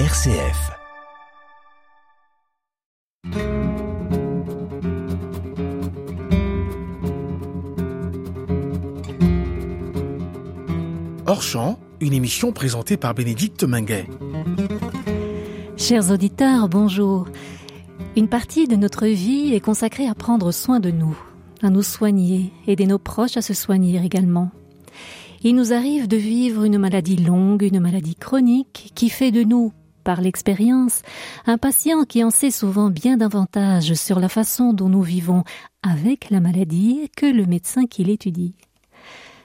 RCF. Hors champ, une émission présentée par Bénédicte Minguet. Chers auditeurs, bonjour. Une partie de notre vie est consacrée à prendre soin de nous, à nous soigner, aider nos proches à se soigner également. Il nous arrive de vivre une maladie longue, une maladie chronique, qui fait de nous, par l'expérience, un patient qui en sait souvent bien davantage sur la façon dont nous vivons avec la maladie que le médecin qui l'étudie.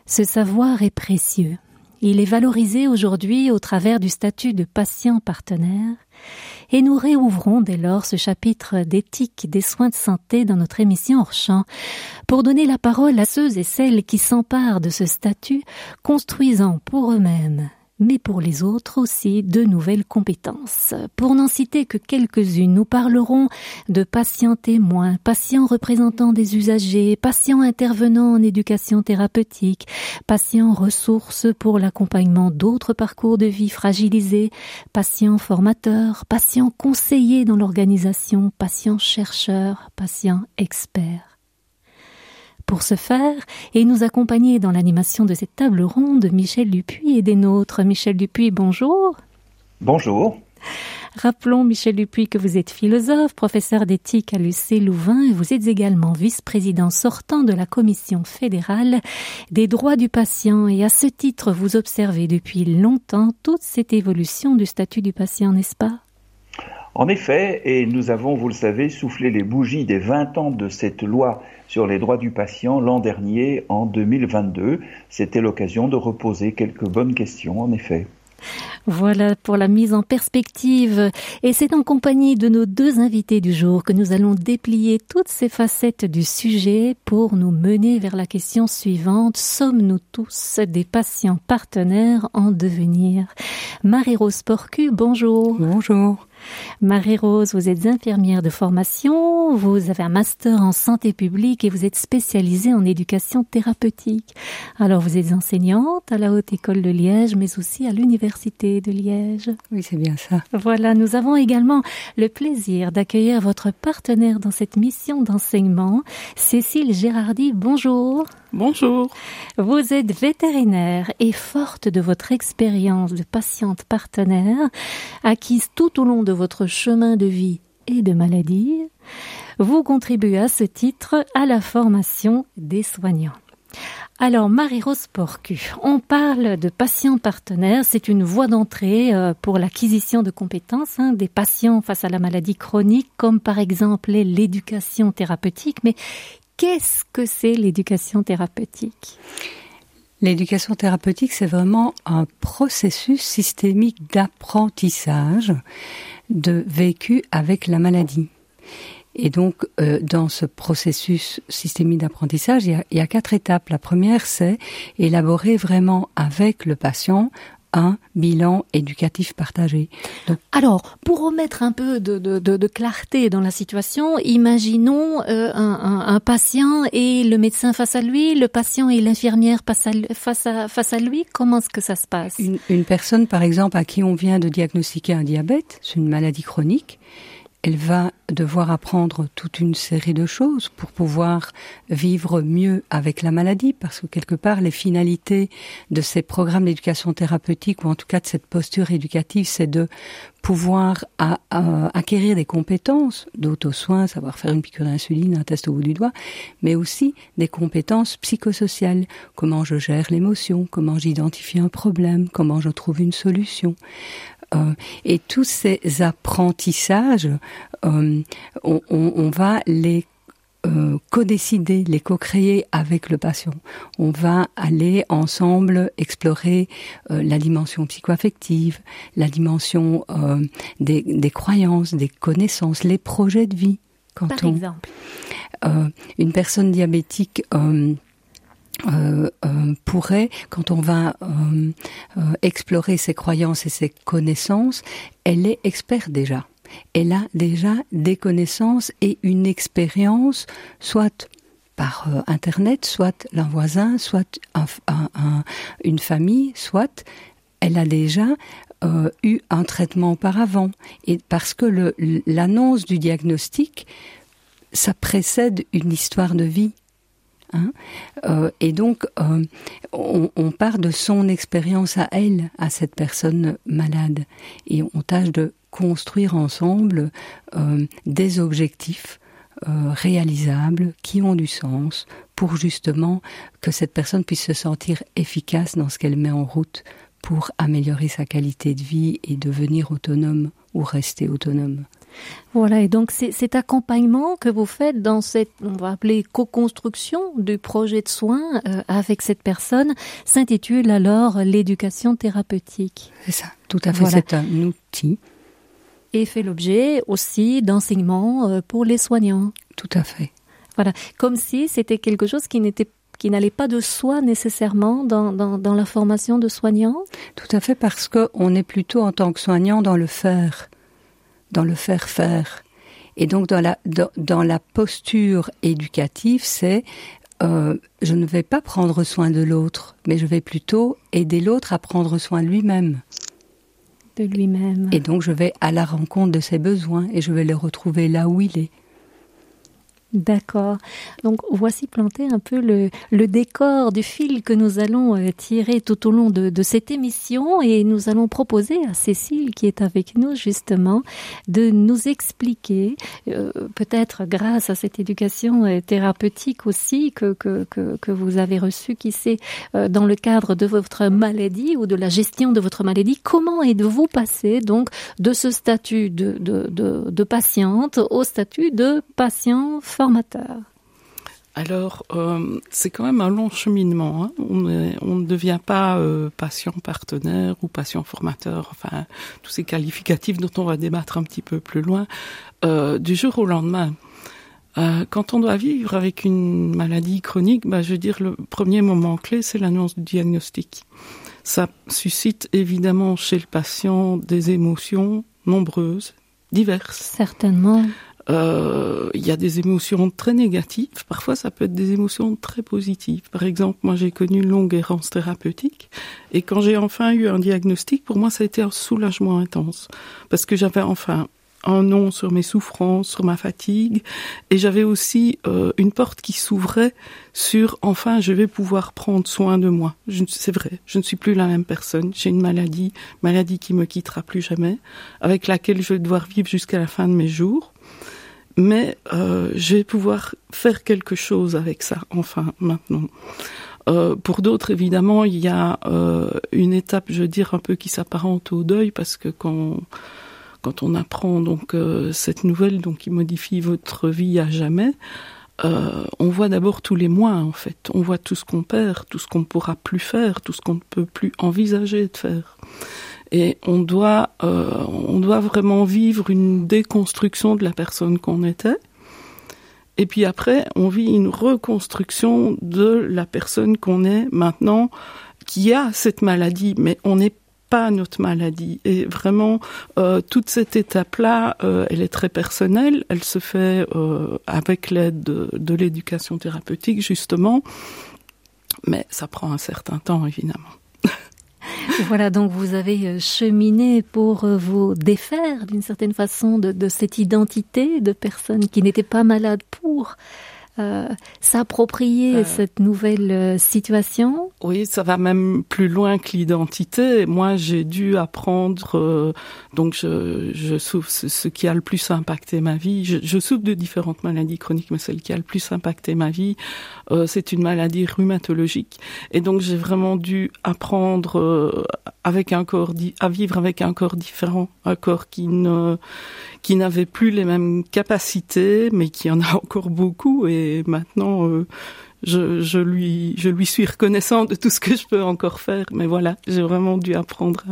Ce savoir est précieux. Il est valorisé aujourd'hui au travers du statut de patient partenaire et nous réouvrons dès lors ce chapitre d'éthique des soins de santé dans notre émission hors champ pour donner la parole à ceux et celles qui s'emparent de ce statut, construisant pour eux-mêmes mais pour les autres aussi de nouvelles compétences. Pour n'en citer que quelques-unes, nous parlerons de patients témoins, patients représentants des usagers, patients intervenants en éducation thérapeutique, patients ressources pour l'accompagnement d'autres parcours de vie fragilisés, patients formateurs, patients conseillers dans l'organisation, patients chercheurs, patients experts. Pour ce faire, et nous accompagner dans l'animation de cette table ronde, Michel Dupuis et des nôtres. Michel Dupuis, bonjour. Bonjour. Rappelons, Michel Dupuis, que vous êtes philosophe, professeur d'éthique à l'UC Louvain et vous êtes également vice-président sortant de la Commission fédérale des droits du patient et à ce titre, vous observez depuis longtemps toute cette évolution du statut du patient, n'est-ce pas? En effet, et nous avons, vous le savez, soufflé les bougies des 20 ans de cette loi sur les droits du patient l'an dernier, en 2022. C'était l'occasion de reposer quelques bonnes questions, en effet. Voilà pour la mise en perspective. Et c'est en compagnie de nos deux invités du jour que nous allons déplier toutes ces facettes du sujet pour nous mener vers la question suivante. Sommes-nous tous des patients partenaires en devenir? Marie-Rose Porcu, bonjour. Bonjour. Marie-Rose, vous êtes infirmière de formation, vous avez un master en santé publique et vous êtes spécialisée en éducation thérapeutique. Alors vous êtes enseignante à la Haute École de Liège, mais aussi à l'Université de Liège. Oui, c'est bien ça. Voilà, nous avons également le plaisir d'accueillir votre partenaire dans cette mission d'enseignement, Cécile Gérardi. Bonjour. Bonjour. Vous êtes vétérinaire et forte de votre expérience de patiente partenaire, acquise tout au long de votre chemin de vie et de maladie, vous contribuez à ce titre à la formation des soignants. Alors, Marie-Rose Porcu, on parle de patients partenaires. C'est une voie d'entrée euh, pour l'acquisition de compétences hein, des patients face à la maladie chronique, comme par exemple l'éducation thérapeutique. Mais Qu'est-ce que c'est l'éducation thérapeutique? L'éducation thérapeutique, c'est vraiment un processus systémique d'apprentissage de vécu avec la maladie. Et donc, euh, dans ce processus systémique d'apprentissage, il, il, y a quatre étapes. La première, c'est élaborer vraiment avec le patient un bilan éducatif partagé. Alors, pour remettre un peu de, de, de, clarté dans la situation, imaginons euh, un, un, patient et le médecin face à lui, le patient et l'infirmière face à, face, à, face à lui. Comment est-ce que ça se passe? Une, une personne, par exemple, à qui on vient de diagnostiquer un diabète, c'est une maladie chronique, elle va devoir apprendre toute une série de choses pour pouvoir vivre mieux avec la maladie, parce que quelque part, les finalités de ces programmes d'éducation thérapeutique, ou en tout cas de cette posture éducative, c'est de pouvoir acquérir des compétences d'auto-soin, savoir faire une piqûre d'insuline, un test au bout du doigt, mais aussi des compétences psychosociales, comment je gère l'émotion, comment j'identifie un problème, comment je trouve une solution. Euh, et tous ces apprentissages, euh, on, on, on, va les euh, co-décider, les co-créer avec le patient. On va aller ensemble explorer euh, la dimension psychoaffective, la dimension des, des, croyances, des connaissances, les projets de vie. Quand Par on, exemple Une personne diabétique euh, euh, pourrait, quand on va euh, euh, explorer ses croyances et ses connaissances, elle est experte déjà. Elle a déjà des connaissances et une expérience, soit par euh, Internet, soit l'un voisin, soit un, un, une famille, soit elle a déjà euh, eu un traitement auparavant. Et parce que l'annonce du diagnostic, ça précède une histoire de vie. Hein euh, et donc, euh, on, part de son expérience à elle, à cette personne malade, et on tâche de construire ensemble euh, des objectifs réalisables qui ont du sens pour justement que cette personne puisse se sentir efficace dans ce qu'elle met en route pour améliorer sa qualité de vie et devenir autonome ou rester autonome. Voilà, et donc cet accompagnement que vous faites dans cette, on va appeler co-construction du projet de soins euh, avec cette personne s'intitule alors l'éducation thérapeutique. C'est ça, tout à fait, c'est un outil. Et fait l'objet aussi d'enseignements euh, pour les soignants. Tout à fait. Voilà, comme si c'était quelque chose qui n'était qui n'allait pas de soi nécessairement dans, dans, dans, la formation de soignants Tout à fait, parce qu'on est plutôt en tant que soignant dans le faire dans le faire faire. Et donc dans la, dans, dans la posture éducative, c'est euh, je ne vais pas prendre soin de l'autre, mais je vais plutôt aider l'autre à prendre soin de lui-même. De lui-même. Et donc je vais à la rencontre de ses besoins et je vais le retrouver là où il est. D'accord. Donc voici planté un peu le, décor du fil que nous allons euh, tirer tout au long de, de, cette émission et nous allons proposer à Cécile qui est avec nous justement de nous expliquer, euh, peut-être grâce à cette éducation euh, thérapeutique aussi que, que, que, vous avez reçue, qui sait, dans le cadre de votre maladie ou de la gestion de votre maladie, comment êtes-vous passé donc de ce statut de, de, de, de patiente au statut de patient formateur alors, euh, c'est quand même un long cheminement. Hein. On, est, on, ne devient pas euh, patient partenaire ou patient formateur, enfin, tous ces qualificatifs dont on va débattre un petit peu plus loin, euh, du jour au lendemain. Quand on doit vivre avec une maladie chronique, bah, je veux dire, le premier moment clé, c'est l'annonce du diagnostic. Ça suscite évidemment chez le patient des émotions nombreuses, diverses. Certainement. Euh, il y a des émotions très négatives. Parfois, ça peut être des émotions très positives. Par exemple, moi, j'ai connu une longue errance thérapeutique. Et quand j'ai enfin eu un diagnostic, pour moi, ça a été un soulagement intense. Parce que j'avais enfin un nom sur mes souffrances, sur ma fatigue, et j'avais aussi euh, une porte qui s'ouvrait sur enfin je vais pouvoir prendre soin de moi. C'est vrai, je ne suis plus la même personne. J'ai une maladie, maladie qui me quittera plus jamais, avec laquelle je vais devoir vivre jusqu'à la fin de mes jours mais euh, je vais pouvoir faire quelque chose avec ça, enfin, maintenant. Euh, pour d'autres, évidemment, il y a euh, une étape, je veux dire, un peu qui s'apparente au deuil, parce que quand, on apprend donc cette nouvelle qui modifie votre vie à jamais, euh, on voit d'abord tous les mois, en fait. On voit tout ce qu'on perd, tout ce qu'on ne pourra plus faire, tout ce qu'on ne peut plus envisager de faire. Et on doit euh, on doit vraiment vivre une déconstruction de la personne qu'on était. Et puis après on vit une reconstruction de la personne qu'on est maintenant qui a cette maladie. Mais on n'est pas notre maladie. Et vraiment euh, toute cette étape là euh, elle est très personnelle. Elle se fait euh, avec l'aide de, l'éducation thérapeutique justement. Mais ça prend un certain temps évidemment. Voilà, donc vous avez cheminé pour vous défaire d'une certaine façon de, de, cette identité de personne qui n'était pas malade pour euh, s'approprier euh, cette nouvelle euh, situation Oui, ça va même plus loin que l'identité. Moi, j'ai dû apprendre, euh, donc je, je souffre, ce qui a le plus impacté ma vie. Je, je, souffre de différentes maladies chroniques, mais celle qui a le plus impacté ma vie, euh, c'est une maladie rhumatologique. Et donc, j'ai vraiment dû apprendre euh, avec un corps, à vivre avec un corps différent, un corps qui ne qui n'avait plus les mêmes capacités, mais qui en a encore beaucoup. Et maintenant, euh, je, je, lui, je lui suis reconnaissant de tout ce que je peux encore faire. Mais voilà, j'ai vraiment dû apprendre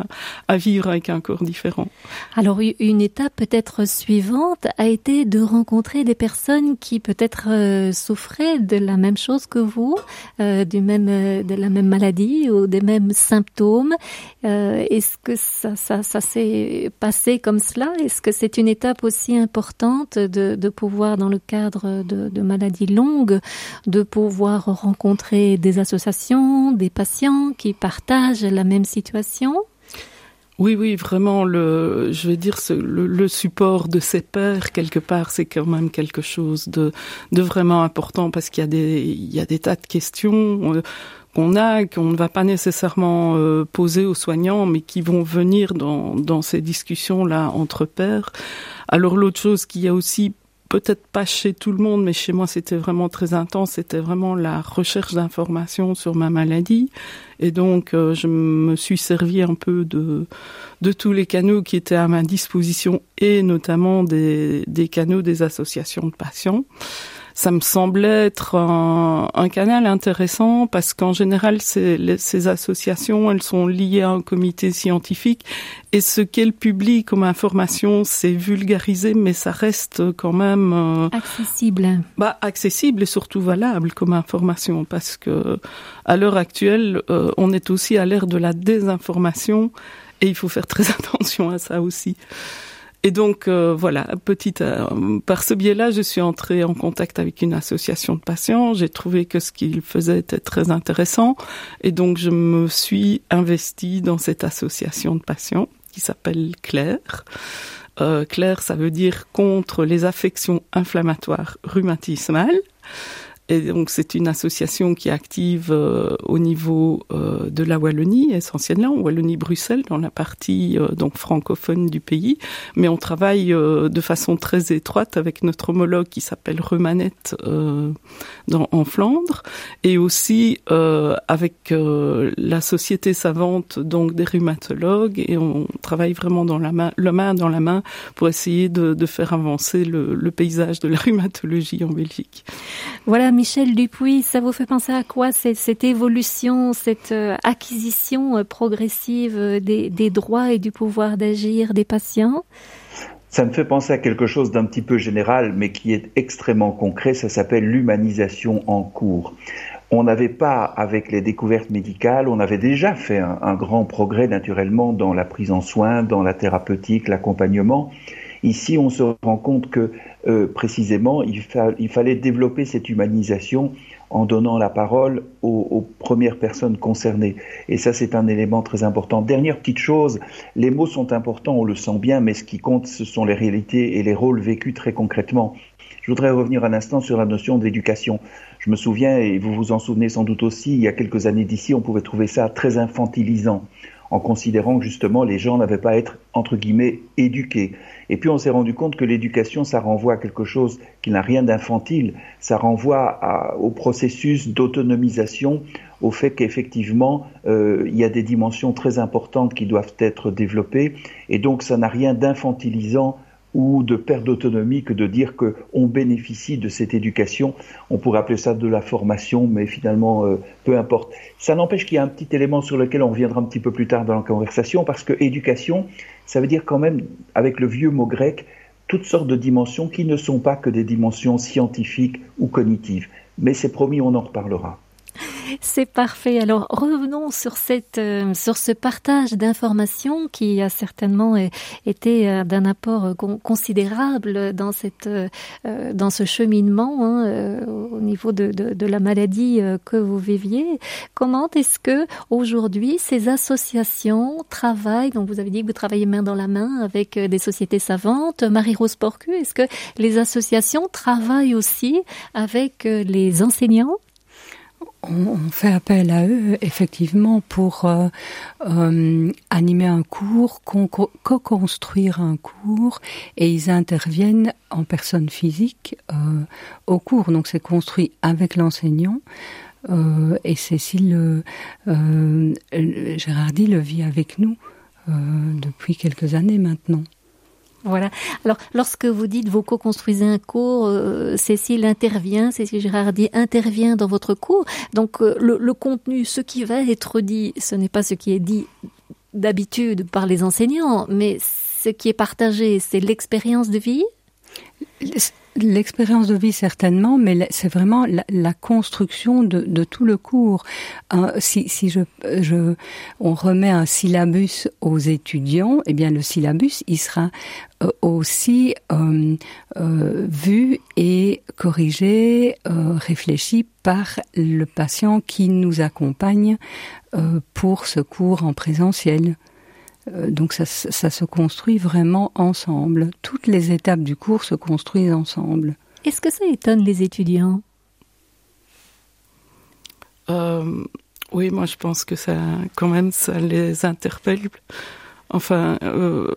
à, à, vivre avec un corps différent. Alors, une étape peut-être suivante a été de rencontrer des personnes qui peut-être euh, souffraient de la même chose que vous, euh, du même, euh, de la même maladie ou des mêmes symptômes. Euh, Est-ce que ça, ça, ça s'est passé comme cela? Est-ce que c'est une étape aussi importante de, de pouvoir, dans le cadre de, de maladies longues, de pouvoir pouvoir rencontrer des associations, des patients qui partagent la même situation? Oui, oui, vraiment, le, je vais dire, le, support de ses pairs, quelque part, c'est quand même quelque chose de, de vraiment important parce qu'il y a des, il y a des tas de questions euh, qu'on a, qu'on ne va pas nécessairement euh, poser aux soignants, mais qui vont venir dans, dans ces discussions-là entre pairs. Alors l'autre chose qu'il y a aussi peut-être pas chez tout le monde, mais chez moi c'était vraiment très intense. C'était vraiment la recherche d'informations sur ma maladie, et donc euh, je me suis servi un peu de de tous les canaux qui étaient à ma disposition et notamment des des canaux des associations de patients ça me semblait être un, un canal intéressant parce qu'en général, ces, ces associations, elles sont liées à un comité scientifique et ce qu'est le public comme information, c'est vulgarisé, mais ça reste quand même euh, accessible. Bah, accessible et surtout valable comme information parce que à l'heure actuelle, euh, on est aussi à l'ère de la désinformation et il faut faire très attention à ça aussi. Et donc euh, voilà, petite euh, par ce biais-là, je suis entrée en contact avec une association de patients. J'ai trouvé que ce qu'ils faisaient était très intéressant, et donc je me suis investie dans cette association de patients qui s'appelle Claire. Euh, Claire, ça veut dire contre les affections inflammatoires rhumatismales. Et donc c'est une association qui est active euh, au niveau euh, de la Wallonie essentiellement, Wallonie-Bruxelles dans la partie euh, donc francophone du pays, mais on travaille de façon très étroite avec notre homologue qui s'appelle Remanette dans, en Flandre. Et aussi avec la société savante donc des rhumatologues. Et on travaille vraiment dans la main, le main dans la main pour essayer de, de faire avancer le, le paysage de la rhumatologie en Belgique. Voilà Michel Dupuis, ça vous fait penser à quoi cette, évolution, cette euh, acquisition euh, progressive euh, des, des droits et du pouvoir d'agir des patients? Ça me fait penser à quelque chose d'un petit peu général, mais qui est extrêmement concret. Ça s'appelle l'humanisation en cours. On n'avait pas, avec les découvertes médicales, on avait déjà fait un, un, grand progrès naturellement dans la prise en soin, dans la thérapeutique, l'accompagnement. Ici, on se rend compte que euh, précisément, il, fallait développer cette humanisation en donnant la parole aux, premières personnes concernées. Et ça, c'est un élément très important. Dernière petite chose, les mots sont importants, on le sent bien, mais ce qui compte, ce sont les réalités et les rôles vécus très concrètement. Je voudrais revenir un instant sur la notion d'éducation. Je me souviens, et vous vous en souvenez sans doute aussi, il y a quelques années d'ici, on pouvait trouver ça très infantilisant en considérant que justement les gens n'avaient pas à être entre guillemets éduqués. Et puis on s'est rendu compte que l'éducation, ça renvoie à quelque chose qui n'a rien d'infantile, ça renvoie au processus d'autonomisation, au fait qu'effectivement euh, il y a des dimensions très importantes qui doivent être développées, et donc ça n'a rien d'infantilisant ou de perte d'autonomie que de dire qu'on bénéficie de cette éducation. On pourrait appeler ça de la formation, mais finalement, euh, peu importe. Ça n'empêche qu'il y a un petit élément sur lequel on reviendra un petit peu plus tard dans la conversation, parce que éducation, ça veut dire quand même, avec le vieux mot grec, toutes sortes de dimensions qui ne sont pas que des dimensions scientifiques ou cognitives. Mais c'est promis, on en reparlera. C'est parfait. Alors revenons sur cette euh, sur ce partage d'informations qui a certainement été euh, d'un apport euh, considérable dans cette dans ce cheminement hein, au niveau de, de, de, la maladie que vous viviez. Comment est-ce que aujourd'hui ces associations travaillent? Donc vous avez dit que vous travaillez main dans la main avec des sociétés savantes. Marie-Rose Porcu, est-ce que les associations travaillent aussi avec les enseignants? On, fait appel à eux effectivement pour euh, euh, animer un cours, co-construire un cours, et ils interviennent en personne physique euh, au cours. Donc c'est construit avec l'enseignant. et Cécile Gérardi le vit avec nous depuis quelques années maintenant. Voilà. Alors, lorsque vous dites vous co-construisez un cours, euh, Cécile intervient, Cécile Gérardi intervient dans votre cours. Donc, euh, le, contenu, ce qui va être dit, ce n'est pas ce qui est dit d'habitude par les enseignants, mais ce qui est partagé, c'est l'expérience de vie? L'expérience de vie certainement, mais c'est vraiment la, construction de, tout le cours. si, si je, je, on remet un syllabus aux étudiants, eh bien le syllabus, il sera euh, aussi euh, euh, vu et corrigé, euh, réfléchi par le patient qui nous accompagne euh, pour ce cours en présentiel. Euh, donc ça, ça se construit vraiment ensemble. Toutes les étapes du cours se construisent ensemble. Est-ce que ça étonne les étudiants? Euh, Oui, moi je pense que ça, quand même, ça les interpelle. Enfin, euh,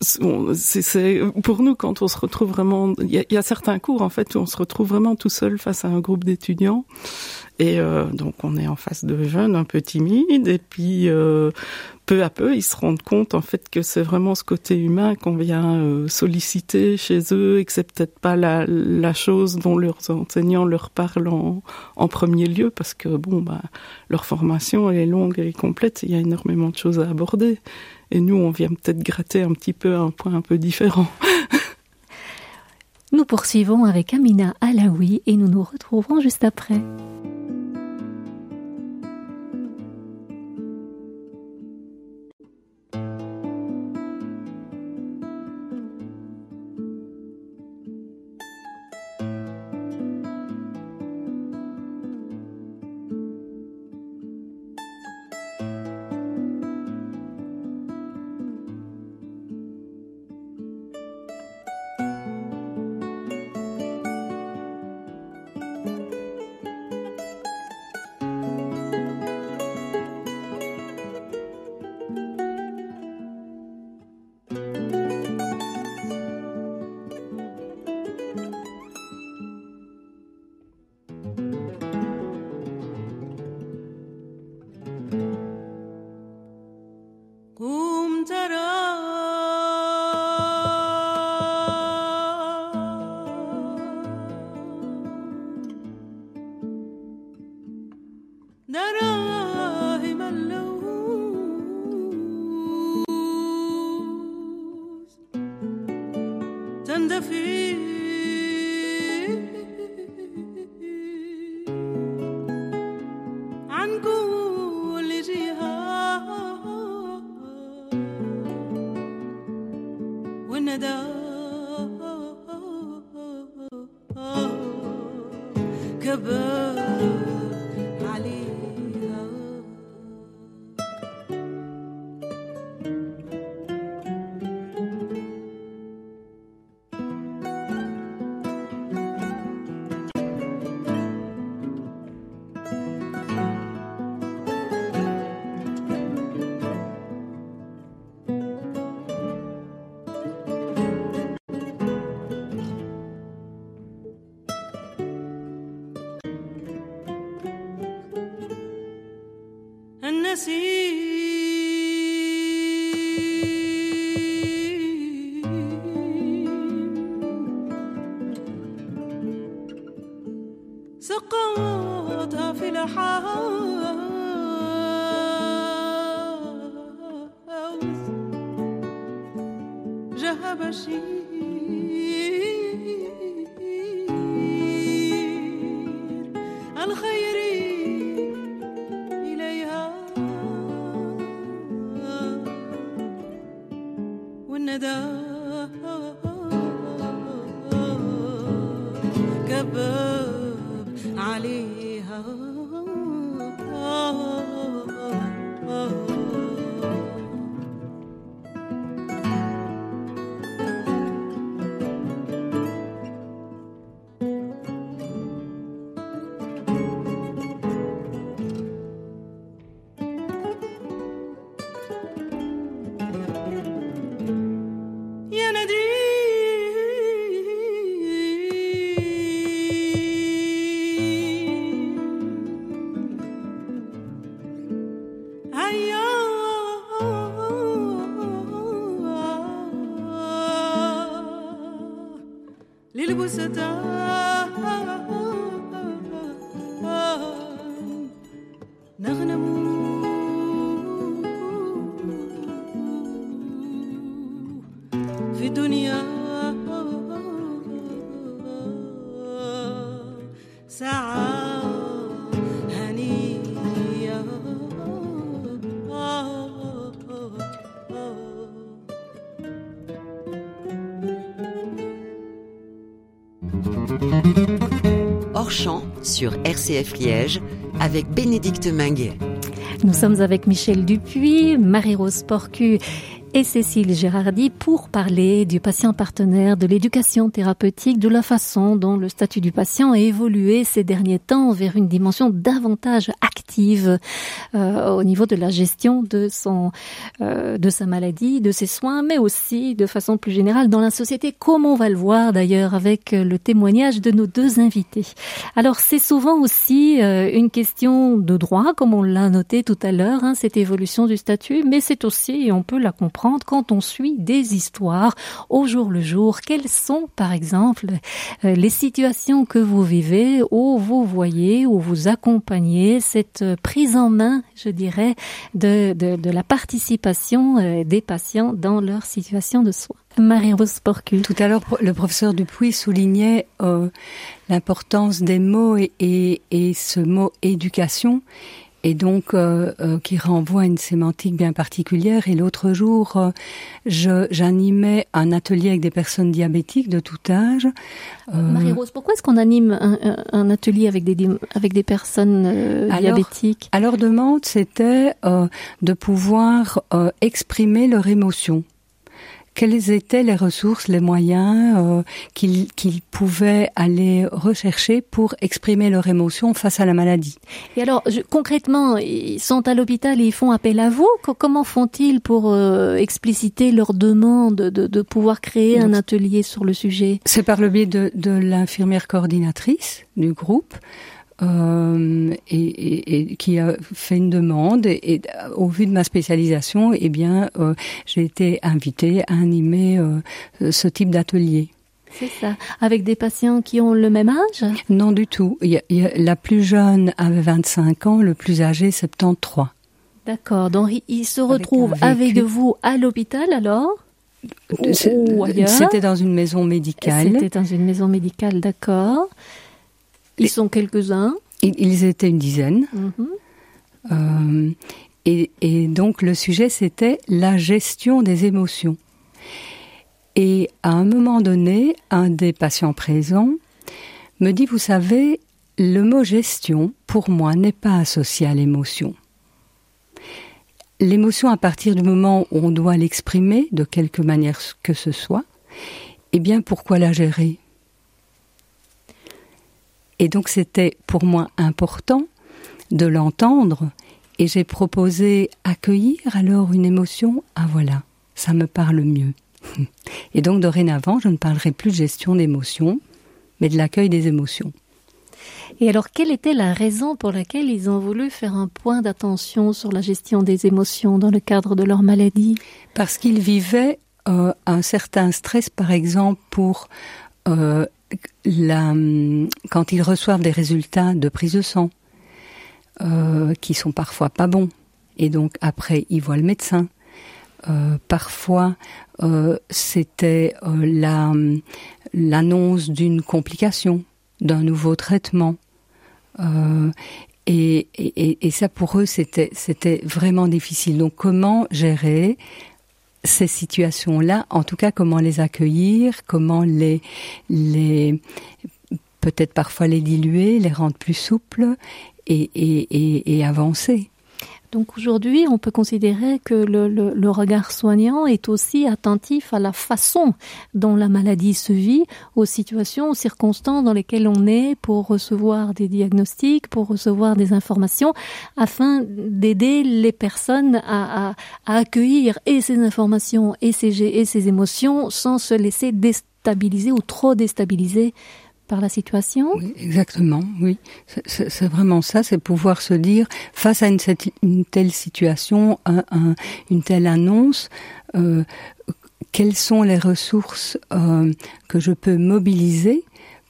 c'est pour nous quand on se retrouve vraiment, il y, y, a certains cours en fait où on se retrouve vraiment tout seul face à un groupe d'étudiants. Et euh, donc on est en face de jeunes un peu timides. Et puis euh, peu à peu ils se rendent compte en fait que c'est vraiment ce côté humain qu'on vient euh, solliciter chez eux et que c'est peut-être pas la, la, chose dont leurs enseignants leur parlent en, en premier lieu parce que bon bah leur formation elle est longue et complète. Il y a énormément de choses à aborder et nous on vient peut-être gratter un petit peu un point un peu différent. Nous poursuivons avec Amina Alaoui et nous nous retrouverons juste après. 里好。Sur RCF Liège avec Bénédicte Minguet. Nous sommes avec Michel Dupuis, Marie-Rose Porcu et Cécile Gérardi pour parler du patient partenaire, de l'éducation thérapeutique, de la façon dont le statut du patient a évolué ces derniers temps vers une dimension davantage active euh, au niveau de la gestion de son euh, de sa maladie, de ses soins, mais aussi de façon plus générale dans la société, comme on va le voir d'ailleurs avec le témoignage de nos deux invités. Alors c'est souvent aussi euh, une question de droit, comme on l'a noté tout à l'heure, hein, cette évolution du statut, mais c'est aussi, on peut la comprendre, quand on suit des histoires au jour le jour. Quelles sont, par exemple, euh, les situations que vous vivez où vous voyez, où vous accompagnez cette prise en main, je dirais, de, la participation euh, des patients dans leur situation de soins? Marie-Rose Porcul. Tout à l'heure, le professeur Dupuis soulignait euh, l'importance des mots et, ce mot éducation et donc euh, euh, qui renvoie à une sémantique bien particulière. Et l'autre jour, euh, j'animais un atelier avec des personnes diabétiques de tout âge. Euh, Marie-Rose, pourquoi est-ce qu'on anime un, un, atelier avec des, avec des personnes alors, diabétiques? À leur demande, c'était de pouvoir exprimer leur émotion quelles étaient les ressources, les moyens euh, qu'ils pouvaient aller rechercher pour exprimer leur émotion face à la maladie? Et alors, je, concrètement, ils sont à l'hôpital et ils font appel à vous. Comment font-ils pour euh, expliciter leur demande de, de pouvoir créer Donc, un atelier sur le sujet? C'est par le biais de, de l'infirmière coordinatrice du groupe euh, et, et, et, qui a fait une demande. Et, et, au vu de ma spécialisation, eh bien, euh, j'ai été invitée à animer euh, ce type d'atelier. C'est ça. Avec des patients qui ont le même âge? Non du tout. Il y a, il y a, la plus jeune avait 25 ans, le plus âgé 73. D'accord. Donc il se retrouve avec, avec vous à l'hôpital alors? C'était dans une maison médicale. C'était dans une maison médicale, d'accord. Ils sont quelques-uns. Ils étaient une dizaine. -hmm. euh, et, et, donc le sujet, c'était la gestion des émotions. Et à un moment donné, un des patients présents me dit, vous savez, le mot gestion, pour moi, n'est pas associé à l'émotion. L'émotion, à partir du moment où on doit l'exprimer, de quelque manière que ce soit, eh bien, pourquoi la gérer? Et donc c'était pour moi important de l'entendre et j'ai proposé accueillir alors une émotion. Ah voilà, ça me parle mieux. Et donc dorénavant, je ne parlerai plus de gestion d'émotions, mais de l'accueil des émotions. Et alors, quelle était la raison pour laquelle ils ont voulu faire un point d'attention sur la gestion des émotions dans le cadre de leur maladie? Parce qu'ils vivaient euh, un certain stress, par exemple, pour euh, la, quand ils reçoivent des résultats de prise de sang euh, qui sont parfois pas bons, et donc après ils voient le médecin. Euh, parfois, euh, c'était euh, la l'annonce d'une complication, d'un nouveau traitement, euh, et, et, et ça pour eux c'était vraiment difficile. Donc comment gérer ces situations-là, en tout cas comment les accueillir, comment les, les peut-être parfois les diluer, les rendre plus souples et, et, et, et avancer. Donc aujourd'hui, on peut considérer que le, le, le, regard soignant est aussi attentif à la façon dont la maladie se vit, aux situations, aux circonstances dans lesquelles on est pour recevoir des diagnostics, pour recevoir des informations, afin d'aider les personnes à, à, à, accueillir et ces informations et ces, et ces émotions sans se laisser déstabiliser ou trop déstabiliser par la situation? Oui, Exactement, oui. C'est vraiment ça, c'est pouvoir se dire, face à une, cette, une telle situation, un, un, une telle annonce, euh, quelles sont les ressources euh, que je peux mobiliser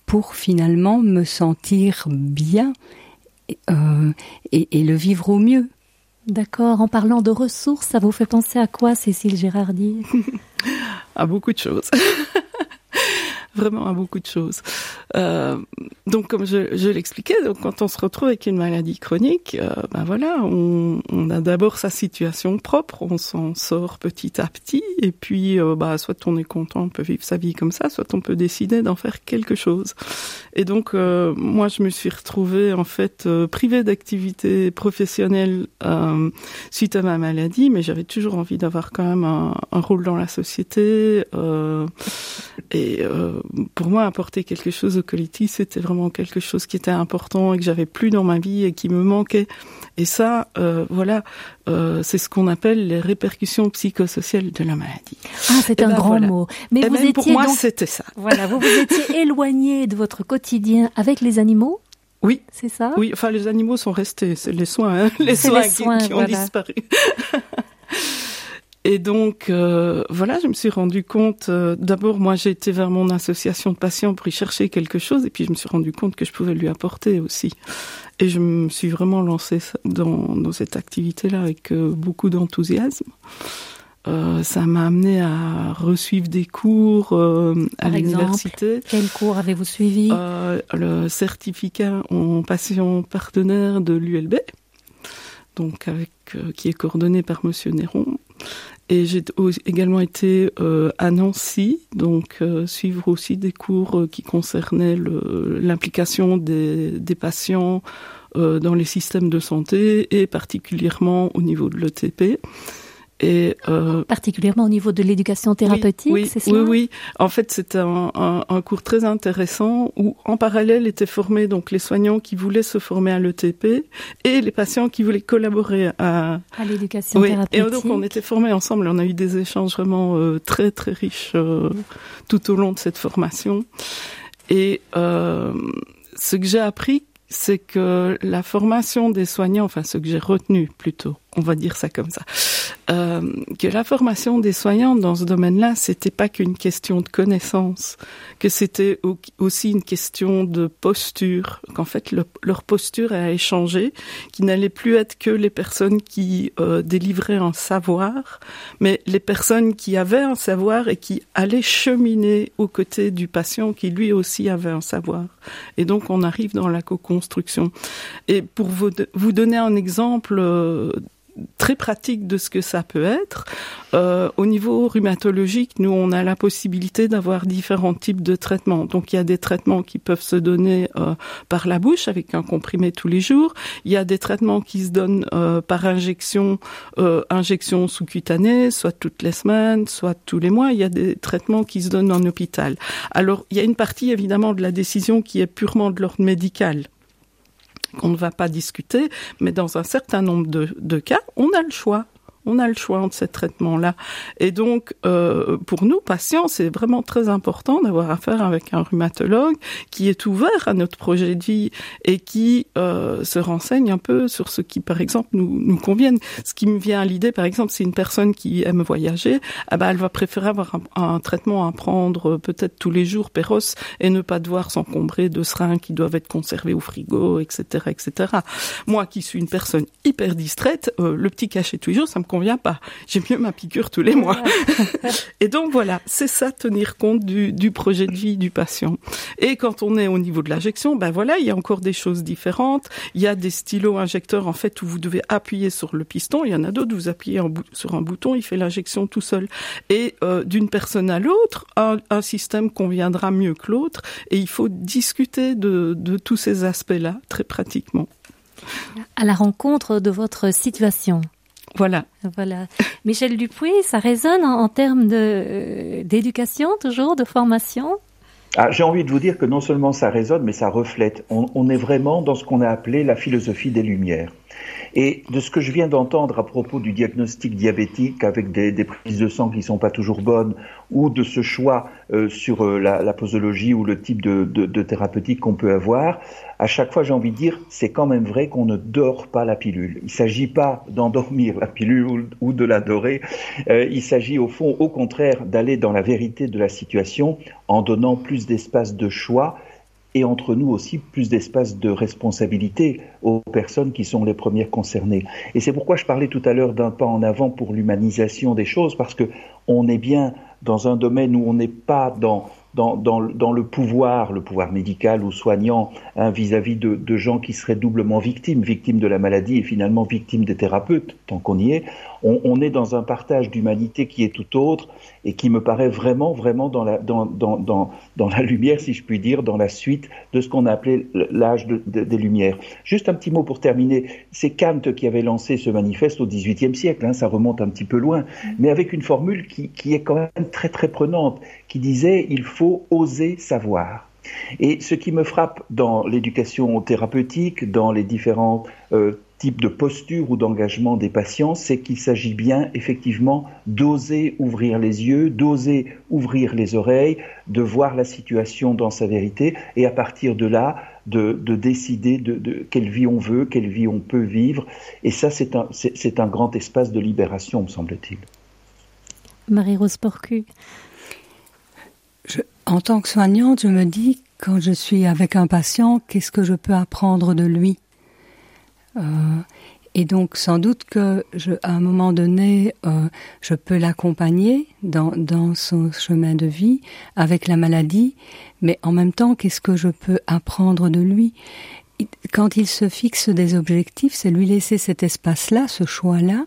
pour finalement me sentir bien euh, et, et le vivre au mieux? D'accord. En parlant de ressources, ça vous fait penser à quoi, Cécile Gérardi À beaucoup de choses. Vraiment à beaucoup de choses. Euh, donc, comme je, l'expliquais, donc quand on se retrouve avec une maladie chronique, euh, ben voilà, on, a d'abord sa situation propre, on s'en sort petit à petit, et puis, euh, bah, soit on est content, on peut vivre sa vie comme ça, soit on peut décider d'en faire quelque chose. Et donc, moi, je me suis retrouvée en fait privée d'activité professionnelle suite à ma maladie, mais j'avais toujours envie d'avoir quand même un, rôle dans la société. Et pour moi, apporter quelque chose au collectif, c'était vraiment quelque chose qui était important et que j'avais plus dans ma vie et qui me manquait. Et ça, euh, voilà, euh, c'est ce qu'on appelle les répercussions psychosociales de la maladie. Ah, c'est un ben grand voilà. mot. Mais Et vous même étiez pour moi, donc, c'était ça. voilà, vous vous étiez éloigné de votre quotidien avec les animaux, Oui, c'est ça? Oui. Enfin, les animaux sont restés. C'est les soins, hein, les soins, les qui- soins, qui, ont voilà. disparu. Et donc, euh, voilà, je me suis rendu compte. euh, D'abord, moi, j'ai été vers mon association de patients pour y chercher quelque chose, et puis je me suis rendu compte que je pouvais lui apporter aussi. Et je me suis vraiment lancée dans, dans cette activité-là avec euh, beaucoup d'enthousiasme. Ça m'a amené à resuivre des cours à l'université. Quel cours avez-vous suivi? Le certificat en patient partenaire de l'ULB, donc avec qui est coordonné par Monsieur Néron. Et j'ai également été euh, à Nancy, donc euh, suivre aussi des cours euh, qui concernaient l'implication des, des patients euh, dans les systèmes de santé et particulièrement au niveau de l'ETP. Et euh, Particulièrement au niveau de l'éducation thérapeutique, oui, c'est oui, cela oui, oui. En fait, c'était un, un, un cours très intéressant où, en parallèle, étaient formés donc les soignants qui voulaient se former à l'ETP et les patients qui voulaient collaborer à. À l'éducation Oui. Et thérapeutique. donc, on était formés ensemble. On a eu des échanges vraiment euh, très très riches euh, tout au long de cette formation. Et euh, ce que j'ai appris, c'est que la formation des soignants, enfin ce que j'ai retenu plutôt, on va dire ça comme ça, euh, que la formation des soignants dans ce domaine-là, c'était pas qu'une question de connaissance, que c'était au- aussi une question de posture, qu'en fait le- leur posture a échangé, qu'ils n'allaient plus être que les personnes qui euh, délivraient un savoir, mais les personnes qui avaient un savoir et qui allaient cheminer aux côtés du patient qui lui aussi avait un savoir. Et donc on arrive dans la co-construction. Et pour vous, vous donner un exemple euh, très pratique de ce que ça peut être. Euh, au niveau rhumatologique, nous, on a la possibilité d'avoir différents types de traitements. Donc, il y a des traitements qui peuvent se donner euh, par la bouche avec un comprimé tous les jours. Il y a des traitements qui se donnent euh, par injection, euh, injection sous-cutanée, soit toutes les semaines, soit tous les mois. Il y a des traitements qui se donnent en hôpital. Alors, il y a une partie évidemment de la décision qui est purement de l'ordre médical qu'on ne va pas discuter, mais dans un certain nombre de, cas, on a le choix. On a le choix entre ces traitements-là. Et donc, euh, pour nous, patients, c'est vraiment très important d'avoir affaire avec un rhumatologue qui est ouvert à notre projet de vie et qui euh, se renseigne un peu sur ce qui, par exemple, nous, nous convienne. Ce qui me vient à l'idée, par exemple, c'est une personne qui aime voyager, ah ben, elle va préférer avoir un, traitement à prendre euh, peut-être tous les jours, péros, et ne pas devoir s'encombrer de seringues qui doivent être conservées au frigo, etc., etc. Moi, qui suis une personne hyper distraite, euh, le petit cachet tous les jours, ça me convient pas. J'ai mieux ma piqûre tous les mois. Et donc voilà, c'est ça tenir compte du, du projet de vie du patient. Et quand on est au niveau de l'injection, ben voilà, il y a encore des choses différentes. Il y a des stylos injecteurs en fait où vous devez appuyer sur le piston. Il y en a d'autres, vous appuyez en sur un bouton, il fait l'injection tout seul. Et euh, d'une personne à l'autre, un, un système conviendra mieux que l'autre. Et il faut discuter de, de tous ces aspects-là très pratiquement. À la rencontre de votre situation. Voilà. Voilà. Michel Dupuis, ça résonne en, en termes de, euh, d'éducation, toujours, de formation? Ah, J'ai envie de vous dire que non seulement ça résonne, mais ça reflète. On, on est vraiment dans ce qu'on a appelé la philosophie des Lumières. Et de ce que je viens d'entendre à propos du diagnostic diabétique avec des, prises de sang qui sont pas toujours bonnes, ou de ce choix euh, sur euh, la, posologie ou le type de, thérapeutique qu'on peut avoir, à chaque fois j'ai envie de dire, c'est quand même vrai qu'on ne dort pas la pilule. Il ne s'agit pas d'endormir la pilule ou, ou de l'adorer. Euh, il s'agit au fond, au contraire, d'aller dans la vérité de la situation en donnant plus d'espace de choix et entre nous aussi plus d'espace de responsabilité aux personnes qui sont les premières concernées. Et c'est pourquoi je parlais tout à l'heure d'un pas en avant pour l'humanisation des choses, parce que on est bien dans un domaine où on n'est pas dans dans, dans, dans, le pouvoir, le pouvoir médical ou soignant, hein, vis-à-vis de, de, gens qui seraient doublement victimes, victimes de la maladie et finalement victimes des thérapeutes, tant qu'on y est. On, on, est dans un partage d'humanité qui est tout autre et qui me paraît vraiment, vraiment dans la, dans, dans, dans, dans la lumière, si je puis dire, dans la suite de ce qu'on a appelé l'âge de, de, des Lumières. Juste un petit mot pour terminer. C'est Kant qui avait lancé ce manifeste au XVIIIe siècle, hein, ça remonte un petit peu loin, mais avec une formule qui, qui est quand même très, très prenante, qui disait il faut oser savoir. Et ce qui me frappe dans l'éducation thérapeutique, dans les différents euh, types de postures ou d'engagement des patients, c'est qu'il s'agit bien effectivement d'oser ouvrir les yeux, d'oser ouvrir les oreilles, de voir la situation dans sa vérité et à partir de là, de, de décider de, quelle vie on veut, quelle vie on peut vivre. Et ça, c'est un grand espace de libération, me semble-t-il. Marie-Rose Porcu. En tant que soignante, je me dis, quand je suis avec un patient, qu'est-ce que je peux apprendre de lui? Euh, Et donc, sans doute que, je, à un moment donné, euh, je peux l'accompagner dans son chemin de vie avec la maladie, mais en même temps, qu'est-ce que je peux apprendre de lui? Quand il se fixe des objectifs, c'est lui laisser cet espace-là, ce choix-là,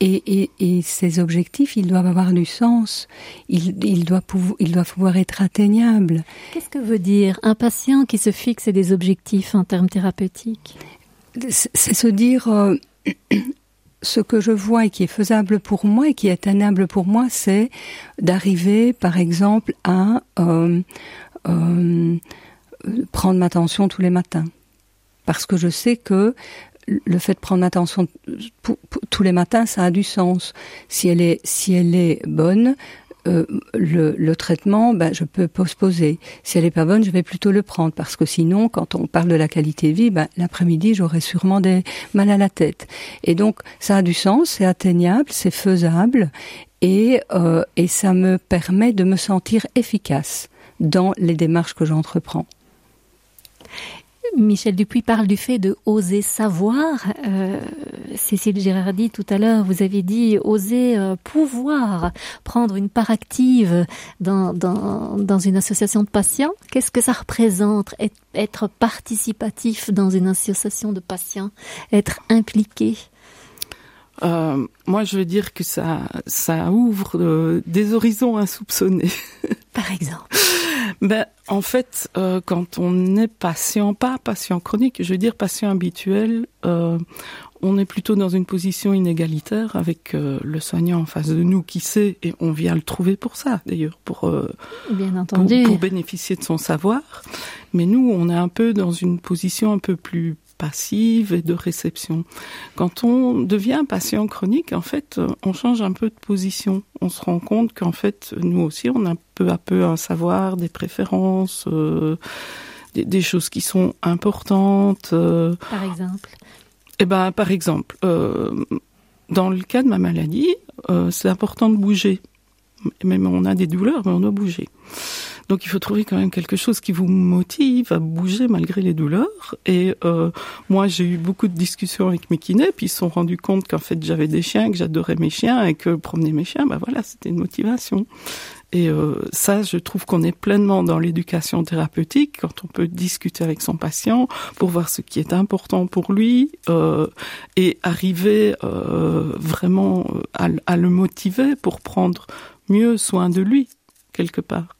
et, et, et, ces objectifs, ils doivent avoir du sens. Ils, ils, doivent pouvoir, ils doivent pouvoir être atteignables. Qu'est-ce que veut dire un patient qui se fixe des objectifs en termes thérapeutiques? C'est se dire euh, ce que je vois et qui est faisable pour moi et qui est atteignable pour moi, c'est d'arriver, par exemple, à euh, euh, prendre ma tension tous les matins parce que je sais que le fait de prendre attention tous les matins, ça a du sens. Si elle est, si elle est bonne, euh, le, traitement, ben, je peux postposer. Si elle est pas bonne, je vais plutôt le prendre parce que sinon, quand on parle de la qualité de vie, ben, l'après-midi, j'aurai sûrement des mal à la tête. Et donc, ça a du sens, c'est atteignable, c'est faisable, et, euh, et ça me permet de me sentir efficace dans les démarches que j'entreprends. Michel Dupuis parle du fait de oser savoir. Euh, Cécile Girardi, tout à l'heure, vous avez dit oser euh, pouvoir prendre une part active dans, dans, dans une association de patients. Qu'est-ce que ça représente être, être participatif dans une association de patients, être impliqué? Euh, moi, je veux dire que ça, ça ouvre euh, des horizons insoupçonnés. Par exemple. Ben, en fait, euh, quand on est patient, pas patient chronique, je veux dire patient habituel, euh, on est plutôt dans une position inégalitaire avec euh, le soignant en face de nous qui sait, et on vient le trouver pour ça d'ailleurs, pour, Bien entendu. pour, pour bénéficier de son savoir. Mais nous, on est un peu dans une position un peu plus passive et de réception. Quand on devient patient chronique, en fait, on change un peu de position. On se rend compte qu'en fait, nous aussi, on a peu à peu un savoir, des préférences, euh, des, des, choses qui sont importantes. Euh, par exemple Eh ben, par exemple, euh, dans le cas de ma maladie, c'est important de bouger. Même on a des douleurs, mais on doit bouger. Donc il faut trouver quand même quelque chose qui vous motive à bouger malgré les douleurs. Et euh, moi, j'ai eu beaucoup de discussions avec mes kinés, puis ils se sont rendus compte qu'en fait j'avais des chiens, que j'adorais mes chiens et que promener mes chiens, bah voilà, c'était une motivation. Et euh, ça, je trouve qu'on est pleinement dans l'éducation thérapeutique quand on peut discuter avec son patient pour voir ce qui est important pour lui euh, et arriver euh, vraiment à, à le motiver pour prendre mieux soin de lui quelque part.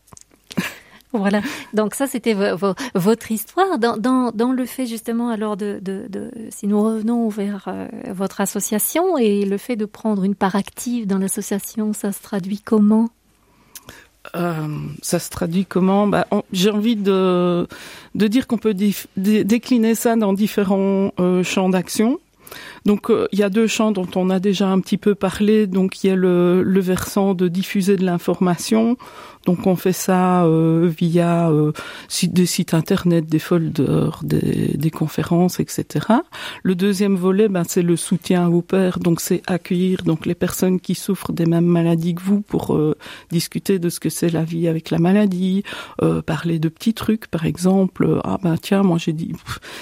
Voilà. Donc ça, c'était votre histoire dans, le fait justement alors si nous revenons vers euh, votre association et le fait de prendre une part active dans l'association, ça se traduit comment? Euh, ça se traduit comment? Bah, J'ai envie de, dire qu'on peut décliner ça dans différents euh, champs d'action. Donc il y a deux champs dont on a déjà un petit peu parlé. Donc il y a le versant de diffuser de l'information. Donc on fait ça euh, via euh, des sites internet, des folders, des, des, conférences, etc. Le deuxième volet, ben, c'est le soutien aux pairs. Donc c'est accueillir donc les personnes qui souffrent des mêmes maladies que vous pour euh, discuter de ce que c'est la vie avec la maladie, euh, parler de petits trucs, par exemple. Ah ben tiens, moi j'ai dit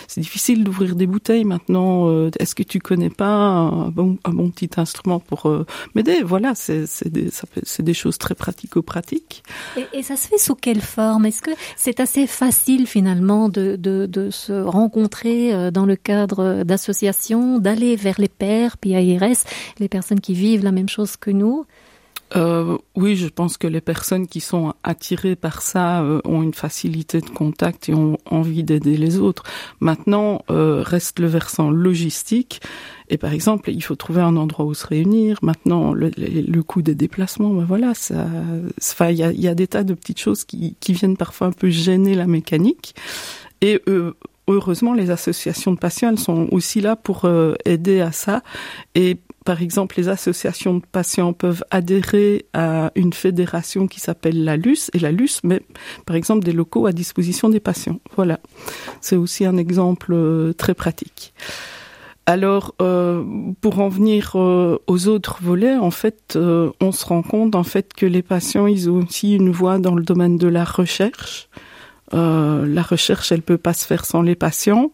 c'est difficile d'ouvrir des bouteilles maintenant. Euh, est-ce que tu connais pas un bon, un bon petit instrument pour euh, m'aider? Voilà, c'est des, des choses très pratico-pratiques. Et, et, ça se fait sous quelle forme? Est-ce que c'est assez facile finalement de, de, de se rencontrer euh, dans le cadre d'associations, d'aller vers les pairs, PIRS, les personnes qui vivent la même chose que nous? Euh, oui, je pense que les personnes qui sont attirées par ça euh, ont une facilité de contact et ont envie d'aider les autres. Maintenant, euh, reste le versant logistique. Et par exemple, il faut trouver un endroit où se réunir. Maintenant, le, le, coût des déplacements, ben voilà, ça, enfin, il y a, y a, des tas de petites choses qui, qui, viennent parfois un peu gêner la mécanique. Et euh, heureusement, les associations de patients, elles sont aussi là pour euh, aider à ça. Et par exemple, les associations de patients peuvent adhérer à une fédération qui s'appelle la LUS, et la LUS met, par exemple, des locaux à disposition des patients. Voilà. C'est aussi un exemple euh, très pratique. Alors, euh, pour en venir euh, aux autres volets, en fait, euh, on se rend compte en fait que les patients, ils ont aussi une voix dans le domaine de la recherche. la recherche, elle peut pas se faire sans les patients.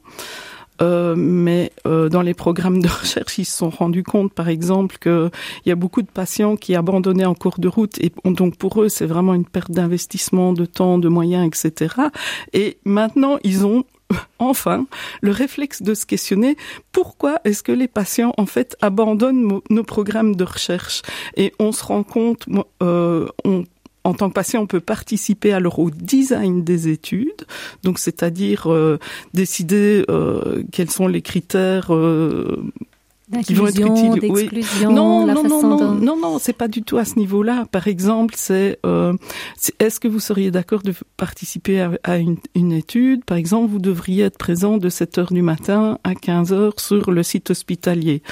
Euh, mais euh, dans les programmes de recherche, ils se sont rendus compte, par exemple, qu'il y a beaucoup de patients qui abandonnaient en cours de route, et donc pour eux, c'est vraiment une perte d'investissement, de temps, de moyens, etc. Et maintenant, ils ont enfin le réflexe de se questionner pourquoi est-ce que les patients en fait abandonnent nos programmes de recherche? Et on se rend compte euh, on en tant que patient, on peut participer alors au design des études, donc c'est-à-dire euh, décider euh, quels sont les critères euh, qui vont être utiles. Oui. Non, non, non, non, non, non, c'est pas du tout à ce niveau-là. Par exemple, c'est euh, est-ce que vous seriez d'accord de participer à, à une, une, étude? Par exemple, vous devriez être présent de 7 heures du matin à 15 heures sur le site hospitalier.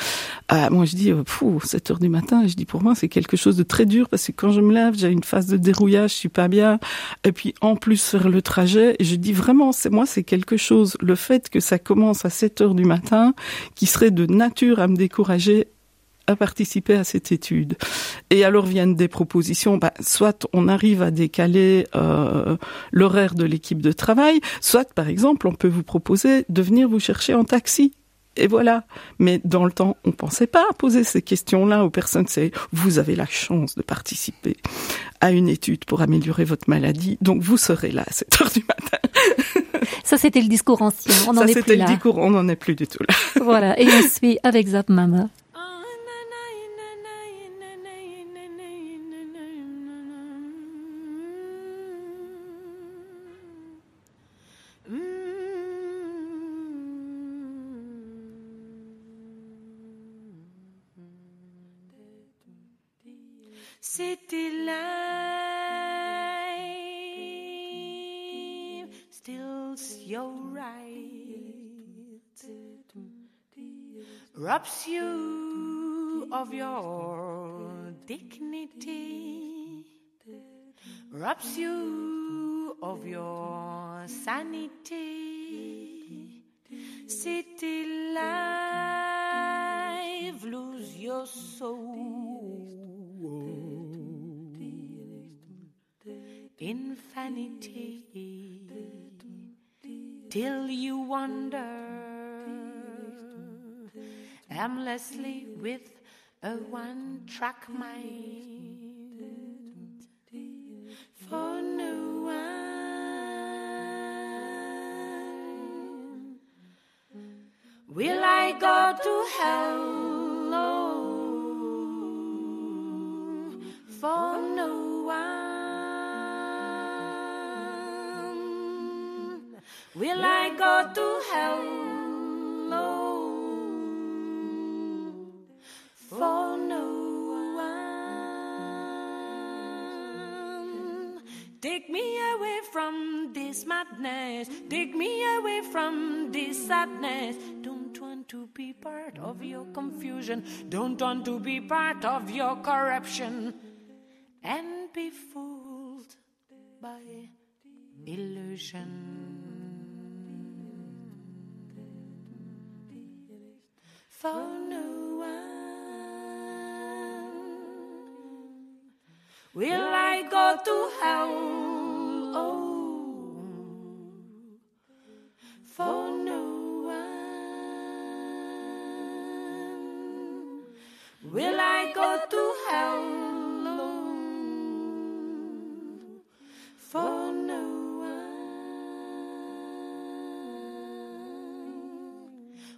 Ah, moi, je dis, euh, fou, 7 heures du matin. Je dis, pour moi, c'est quelque chose de très dur parce que quand je me lève, j'ai une phase de dérouillage, je suis pas bien. Et puis, en plus, faire le trajet, je dis vraiment, c'est moi, c'est quelque chose. Le fait que ça commence à 7 heures du matin, qui serait de nature à décourager à participer à cette étude. Et alors viennent des propositions, bah, soit on arrive à décaler euh, l'horaire de l'équipe de travail, soit par exemple on peut vous proposer de venir vous chercher en taxi. Et voilà. Mais dans le temps, on pensait pas à poser ces questions-là aux personnes. C'est vous avez la chance de participer à une étude pour améliorer votre maladie, donc vous serez là à 7 heures du matin. Ça, c'était le discours ancien. On Ça, est plus là. le discours, on n'en est plus du tout là. voilà. Et on suit avec Zap Mama. Robs you of your dignity, robs you of your sanity. City life, lose your soul. In Infinity till you wander aimlessly with a one track mind for no one will I go to hell for no one Will I go to hell? Take me away from this madness. Take me away from this sadness. Don't want to be part of your confusion. Don't want to be part of your corruption. And be fooled by illusion. for no one. Will I go to hell? for no one. Will I go to hell for no one?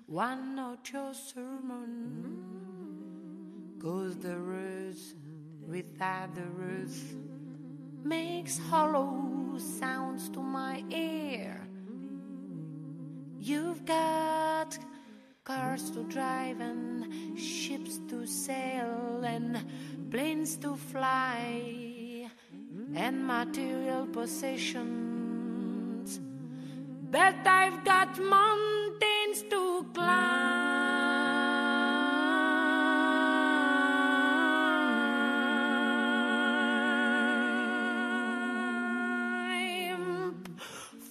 One not your sermon goes the without with others makes hollow sounds to my ear. You've got cars to drive and ships to sail and planes to fly and material possessions. But I've got mountains to climb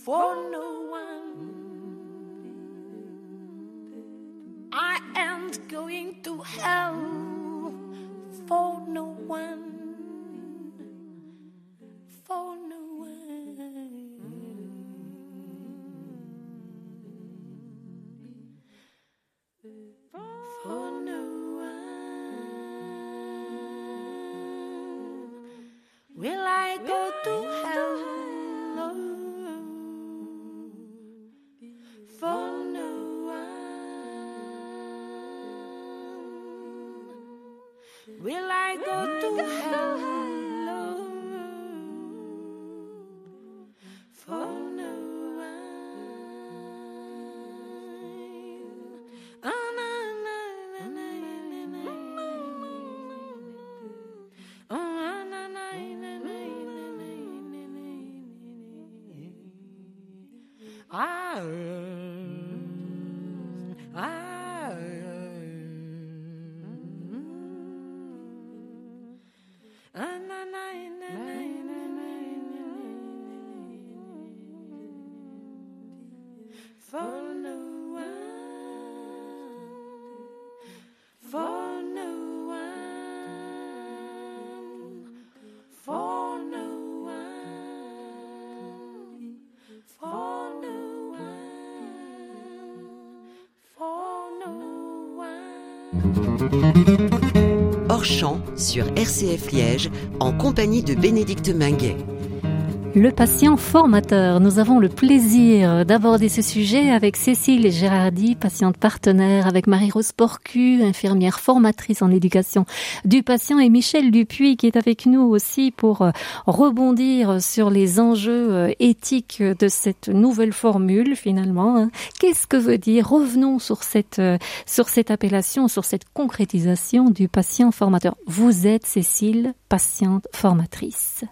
for no Will I go to hell? Hors sur RCF Liège en compagnie de Bénédicte Minguet. Le patient formateur. Nous avons le plaisir d'aborder ce sujet avec Cécile Gérardi, patiente partenaire, avec Marie-Rose Porcu, infirmière formatrice en éducation du patient, et Michel Dupuis qui est avec nous aussi pour euh, rebondir sur les enjeux euh, éthiques de cette nouvelle formule finalement. hein. Qu'est-ce que veut dire? Revenons sur cette euh, sur cette appellation, sur cette concrétisation du patient formateur. Vous êtes Cécile, patiente formatrice.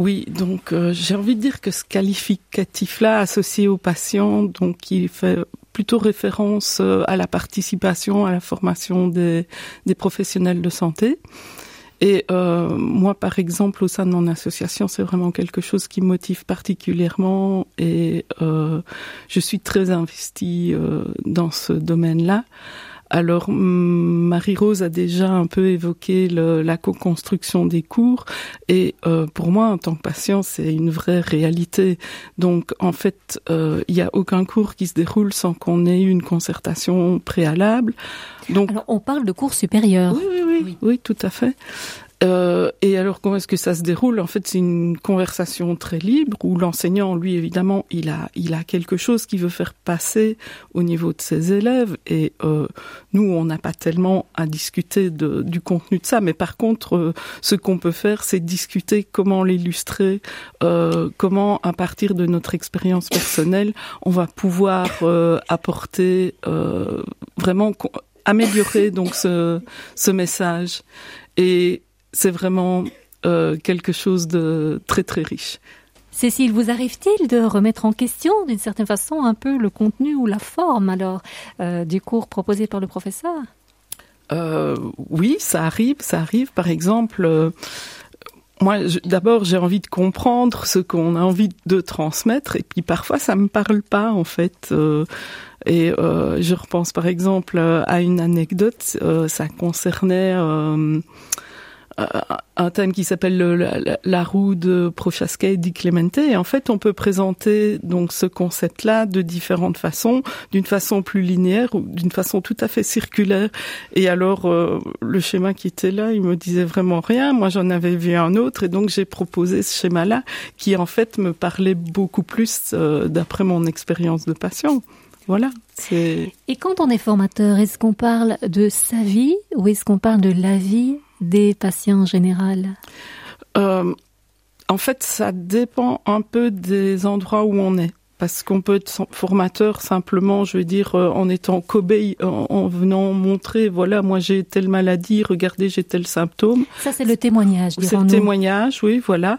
Oui, donc euh, j'ai envie de dire que ce qualificatif-là associé au patient, donc il fait plutôt référence euh, à la participation à la formation des, des professionnels de santé. Et euh, moi, par exemple, au sein de mon association, c'est vraiment quelque chose qui me motive particulièrement et euh, je suis très investie euh, dans ce domaine-là. Alors, Marie-Rose a déjà un peu évoqué le- la co-construction des cours et euh, pour moi, en tant que patient, c'est une vraie réalité. Donc, en fait, euh, il n'y a aucun cours qui se déroule sans qu'on ait eu une concertation préalable. Donc, Alors, on parle de cours supérieurs. oui, oui, oui, oui, tout à fait. Euh, et alors, comment est-ce que ça se déroule? En fait, c'est une conversation très libre où l'enseignant, lui, évidemment, il a, il a quelque chose qu'il veut faire passer au niveau de ses élèves. Et euh, nous, on n'a pas tellement à discuter de, du contenu de ça. Mais par contre, euh, ce qu'on peut faire, c'est discuter comment l'illustrer, euh, comment, à partir de notre expérience personnelle, on va pouvoir euh, apporter vraiment améliorer donc ce, ce message. Et c'est vraiment euh, quelque chose de très très riche. Cécile, vous arrive-t-il de remettre en question, d'une certaine façon, un peu le contenu ou la forme alors euh, du cours proposé par le professeur? Euh, oui, ça arrive, ça arrive. Par exemple, moi, d'abord, j'ai envie de comprendre ce qu'on a envie de transmettre, et puis parfois, ça me parle pas, en fait. euh, et euh, je repense, par exemple, à une anecdote. euh, ça concernait un thème qui s'appelle le- la, roue de Prochaska et Di Clemente. Et en fait, on peut présenter donc ce concept-là de différentes façons, d'une façon plus linéaire ou d'une façon tout à fait circulaire. Et alors, euh, le schéma qui était là, il me disait vraiment rien. Moi, j'en avais vu un autre, et donc j'ai proposé ce schéma-là, qui en fait me parlait beaucoup plus euh, d'après mon expérience de patient. Voilà. Et quand on est formateur, est-ce qu'on parle de sa vie ou est-ce qu'on parle de la vie? Des patients en général Euh, en fait, ça dépend un peu des endroits où on est parce qu'on peut être formateur simplement, je veux dire, euh, en étant cobaye, en, en venant montrer, voilà, moi j'ai telle maladie, regardez, j'ai tel symptôme. Ça, c'est le témoignage. C'est le témoignage, oui, voilà.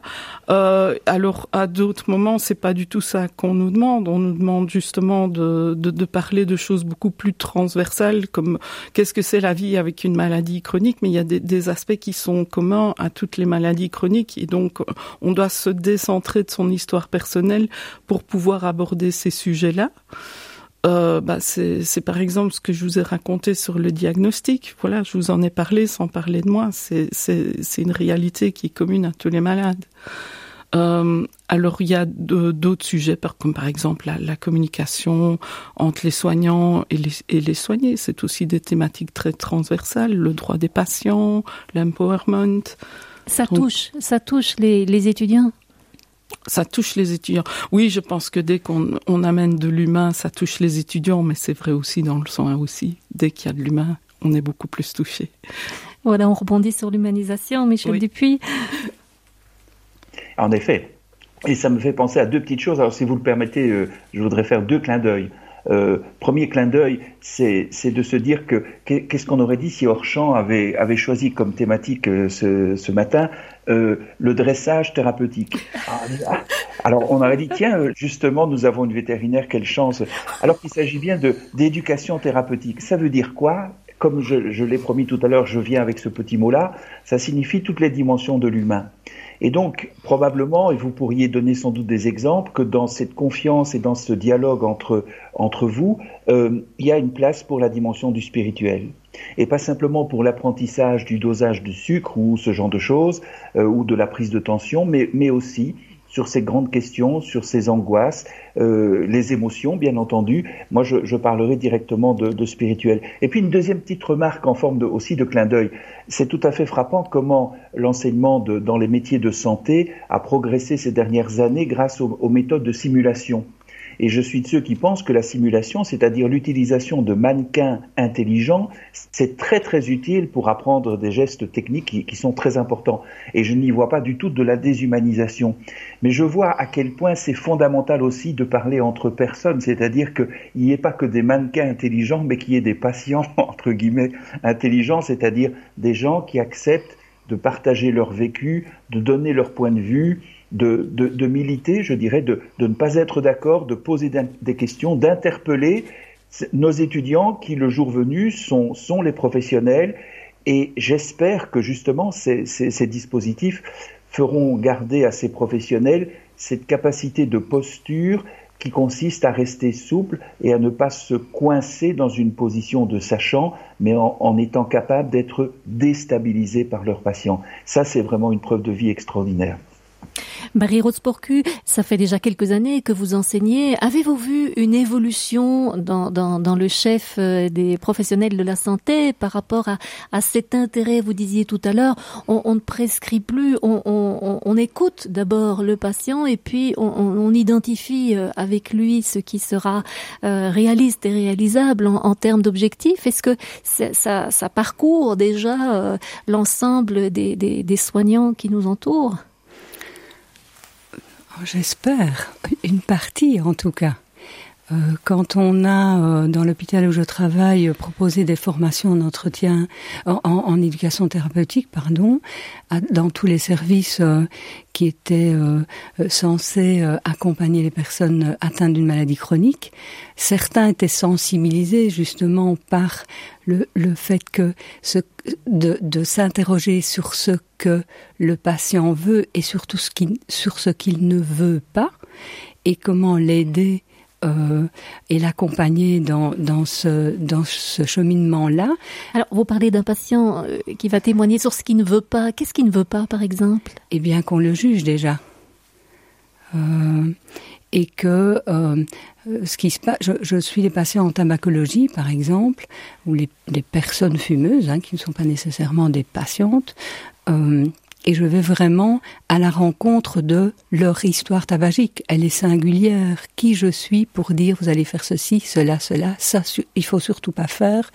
Euh, alors, à d'autres moments, c'est pas du tout ça qu'on nous demande. On nous demande justement de, de, de parler de choses beaucoup plus transversales, comme qu'est-ce que c'est la vie avec une maladie chronique, mais il y a des, des aspects qui sont communs à toutes les maladies chroniques, et donc on doit se décentrer de son histoire personnelle pour pouvoir aborder ces sujets-là. Euh, bah c'est par exemple ce que je vous ai raconté sur le diagnostic. Voilà, je vous en ai parlé sans parler de moi. C'est une réalité qui est commune à tous les malades. Euh, alors il y a d'autres sujets, comme par exemple la, la, communication entre les soignants et les, et les soignés. C'est aussi des thématiques très transversales. Le droit des patients, l'empowerment. Ça touche, ça touche les, les étudiants ça touche les étudiants. Oui, je pense que dès qu'on on amène de l'humain, ça touche les étudiants, mais c'est vrai aussi dans le soin aussi. Dès qu'il y a de l'humain, on est beaucoup plus touché. Voilà, on rebondit sur l'humanisation, Michel oui. Dupuis. En effet. Et ça me fait penser à deux petites choses. Alors, si vous le permettez, euh, je voudrais faire deux clins d'œil. Euh, premier clin d'œil, c'est de se dire que qu'est-ce qu'on aurait dit si Orchamps avait, choisi comme thématique euh, ce, matin euh, le dressage thérapeutique. Alors on aurait dit tiens justement nous avons une vétérinaire quelle chance. Alors qu'il s'agit bien d'éducation thérapeutique. Ça veut dire quoi? Comme je l'ai promis tout à l'heure, je viens avec ce petit mot-là. Ça signifie toutes les dimensions de l'humain. Et donc, probablement, et vous pourriez donner sans doute des exemples, que dans cette confiance et dans ce dialogue entre, entre vous, euh, il y a une place pour la dimension du spirituel. Et pas simplement pour l'apprentissage du dosage du sucre ou ce genre de choses, euh, ou de la prise de tension, mais, mais aussi sur ces grandes questions, sur ces angoisses, euh, les émotions, bien entendu. Moi, je, je parlerai directement de, de, spirituel. Et puis une deuxième petite remarque en forme de, aussi de clin d'œil. C'est tout à fait frappant comment l'enseignement dans les métiers de santé a progressé ces dernières années grâce aux, aux méthodes de simulation. Et je suis de ceux qui pensent que la simulation, c'est-à-dire l'utilisation de mannequins intelligents, c'est très très utile pour apprendre des gestes techniques qui, sont très importants. Et je n'y vois pas du tout de la déshumanisation. Mais je vois à quel point c'est fondamental aussi de parler entre personnes, c'est-à-dire qu'il n'y ait pas que des mannequins intelligents, mais qu'il y ait des patients, entre guillemets, intelligents, c'est-à-dire des gens qui acceptent de partager leur vécu, de donner leur point de vue, de, militer, je dirais, de, ne pas être d'accord, de poser des questions, d'interpeller nos étudiants qui, le jour venu, sont, les professionnels. Et j'espère que justement ces, dispositifs feront garder à ces professionnels cette capacité de posture qui consiste à rester souple et à ne pas se coincer dans une position de sachant, mais en, en étant capable d'être déstabilisé par leurs patients. Ça, c'est vraiment une preuve de vie extraordinaire. Marie Roseporcu, ça fait déjà quelques années que vous enseignez. Avez-vous vu une évolution dans, dans, dans, le chef euh, des professionnels de la santé par rapport à, à cet intérêt Vous disiez tout à l'heure, on, on, ne prescrit plus, on, on, on écoute d'abord le patient et puis on, identifie euh, avec lui ce qui sera euh, réaliste et réalisable en, en termes d'objectifs. Est-ce que ça, ça, parcourt déjà l'ensemble des, des, des soignants qui nous entourent? J'espère, une partie en tout cas. Euh, quand on a euh, dans l'hôpital où je travaille proposé des formations en en, éducation thérapeutique pardon dans tous les services euh, qui étaient euh, censés euh, accompagner les personnes atteintes d'une maladie chronique certains étaient sensibilisés justement par le, fait que de, s'interroger sur ce que le patient veut et surtout sur ce qu'il ne veut pas et comment l'aider euh, et l'accompagner dans, dans, ce, dans ce cheminement-là. Alors, vous parlez d'un patient euh, qui va témoigner sur ce qu'il ne veut pas. Qu'est-ce qu'il ne veut pas, par exemple? Eh bien, qu'on le juge déjà. Euh, et que euh, ce qui se passe, je, je suis des patients en tabacologie, par exemple, ou les, les personnes fumeuses, hein, qui ne sont pas nécessairement des patientes, euh, et je vais vraiment à la rencontre de leur histoire tabagique. Elle est singulière. Qui je suis pour dire vous allez faire ceci, cela, cela, ça, il faut surtout pas faire.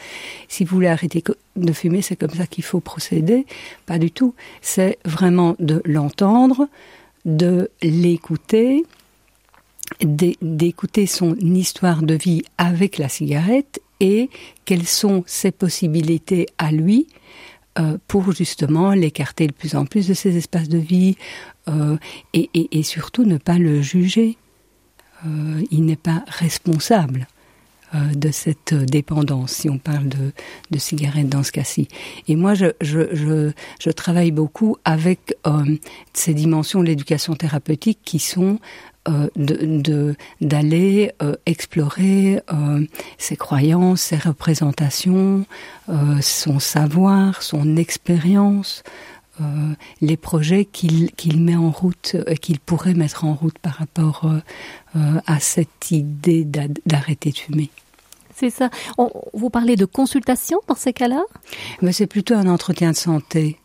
Si vous voulez arrêter de fumer, c'est comme ça qu'il faut procéder. Pas du tout. C'est vraiment de l'entendre, de l'écouter, d'écouter son histoire de vie avec la cigarette et quelles sont ses possibilités à lui euh, pour justement l'écarter de plus en plus de ses espaces de vie euh, et, surtout ne pas le juger. Euh, il n'est pas responsable de cette dépendance, si on parle de, de cigarettes dans ce cas-ci. Et moi, je, je, je, travaille beaucoup avec ces dimensions de l'éducation thérapeutique qui sont euh, de d'aller euh, explorer euh, ses croyances, ses représentations, son savoir, son expérience, les projets qu'il qu'il met en route, qu'il pourrait mettre en route par rapport à cette idée d'arrêter de fumer. C'est ça. On, vous parlez de consultation dans ces cas-là? Mais c'est plutôt un entretien de santé.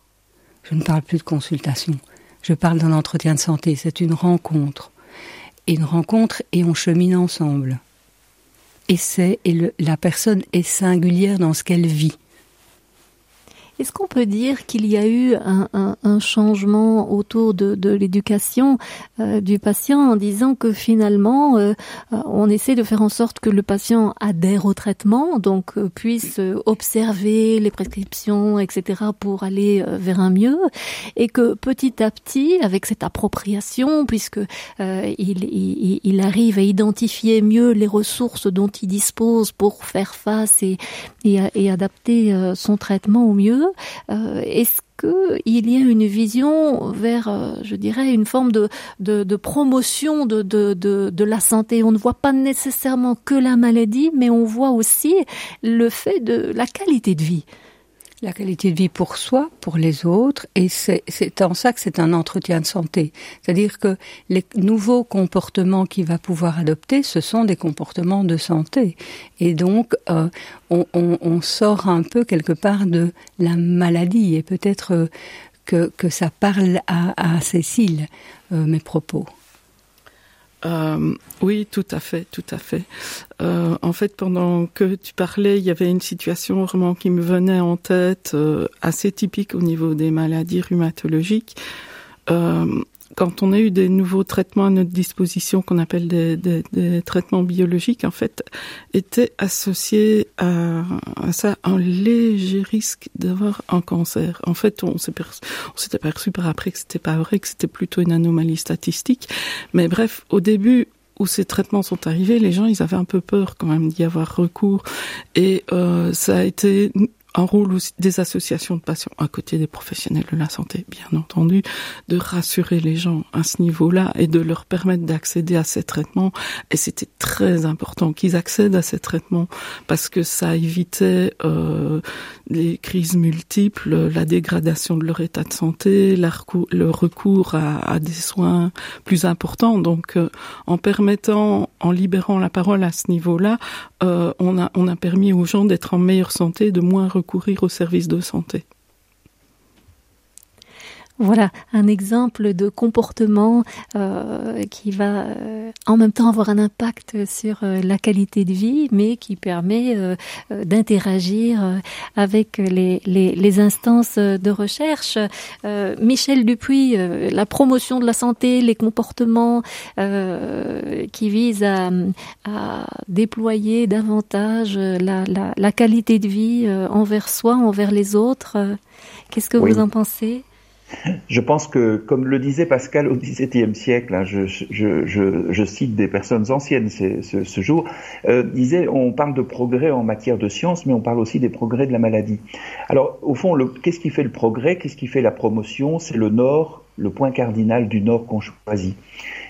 Je ne parle plus de consultation. Je parle d'un entretien de santé. C'est une rencontre une rencontre et on chemine ensemble. Et c'est et la personne est singulière dans ce qu'elle vit. Est-ce qu'on peut dire qu'il y a eu un, un, un changement autour de, de l'éducation euh, du patient en disant que finalement euh, on essaie de faire en sorte que le patient adhère au traitement, donc euh, puisse observer les prescriptions, etc. pour aller euh, vers un mieux, et que petit à petit, avec cette appropriation, puisque euh, il, il, il arrive à identifier mieux les ressources dont il dispose pour faire face et, et, et adapter euh, son traitement au mieux, euh, est-ce qu'il y a une vision vers, euh, je dirais, une forme de, promotion de, de la santé? On ne voit pas nécessairement que la maladie, mais on voit aussi le fait de la qualité de vie la qualité de vie pour soi, pour les autres, et c'est en ça que c'est un entretien de santé. C'est-à-dire que les nouveaux comportements qu'il va pouvoir adopter, ce sont des comportements de santé. Et donc, euh, on, on, on, sort un peu quelque part de la maladie, et peut-être euh, que, que ça parle à, à Cécile, euh, mes propos. Euh, oui, tout à fait, tout à fait. Euh, en fait, pendant que tu parlais, il y avait une situation vraiment qui me venait en tête, euh, assez typique au niveau des maladies rhumatologiques. Quand on a eu des nouveaux traitements à notre disposition qu'on appelle des, des, des, traitements biologiques, en fait, était associé à, à ça un léger risque d'avoir un cancer. En fait, on s'est on s'est aperçu par après que c'était pas vrai, que c'était plutôt une anomalie statistique. Mais bref, au début, où ces traitements sont arrivés, les gens, ils avaient un peu peur quand même d'y avoir recours. Et euh, ça a été un rôle aussi des associations de patients à côté des professionnels de la santé, bien entendu, de rassurer les gens à ce niveau-là et de leur permettre d'accéder à ces traitements. Et c'était très important qu'ils accèdent à ces traitements parce que ça évitait euh, les crises multiples, la dégradation de leur état de santé, le recours à, à des soins plus importants. Donc, euh, en permettant, en libérant la parole à ce niveau-là, euh, on, a, on a permis aux gens d'être en meilleure santé, de moins recourir aux services de santé. Voilà un exemple de comportement euh, qui va euh, en même temps avoir un impact sur euh, la qualité de vie, mais qui permet d'interagir avec les, les, les, instances de recherche. Michel Dupuis, la promotion de la santé, les comportements qui visent à, à, déployer davantage la, la, la, qualité de vie envers soi, envers les autres. Qu'est-ce que oui. vous en pensez? Je pense que, comme le disait Pascal au XVIIe siècle, hein, je, cite des personnes anciennes ce jour, euh, disait on parle de progrès en matière de science, mais on parle aussi des progrès de la maladie. Alors, au fond, qu'est-ce qui fait le progrès? Qu'est-ce qui fait la promotion? C'est le nord, le point cardinal du nord qu'on choisit.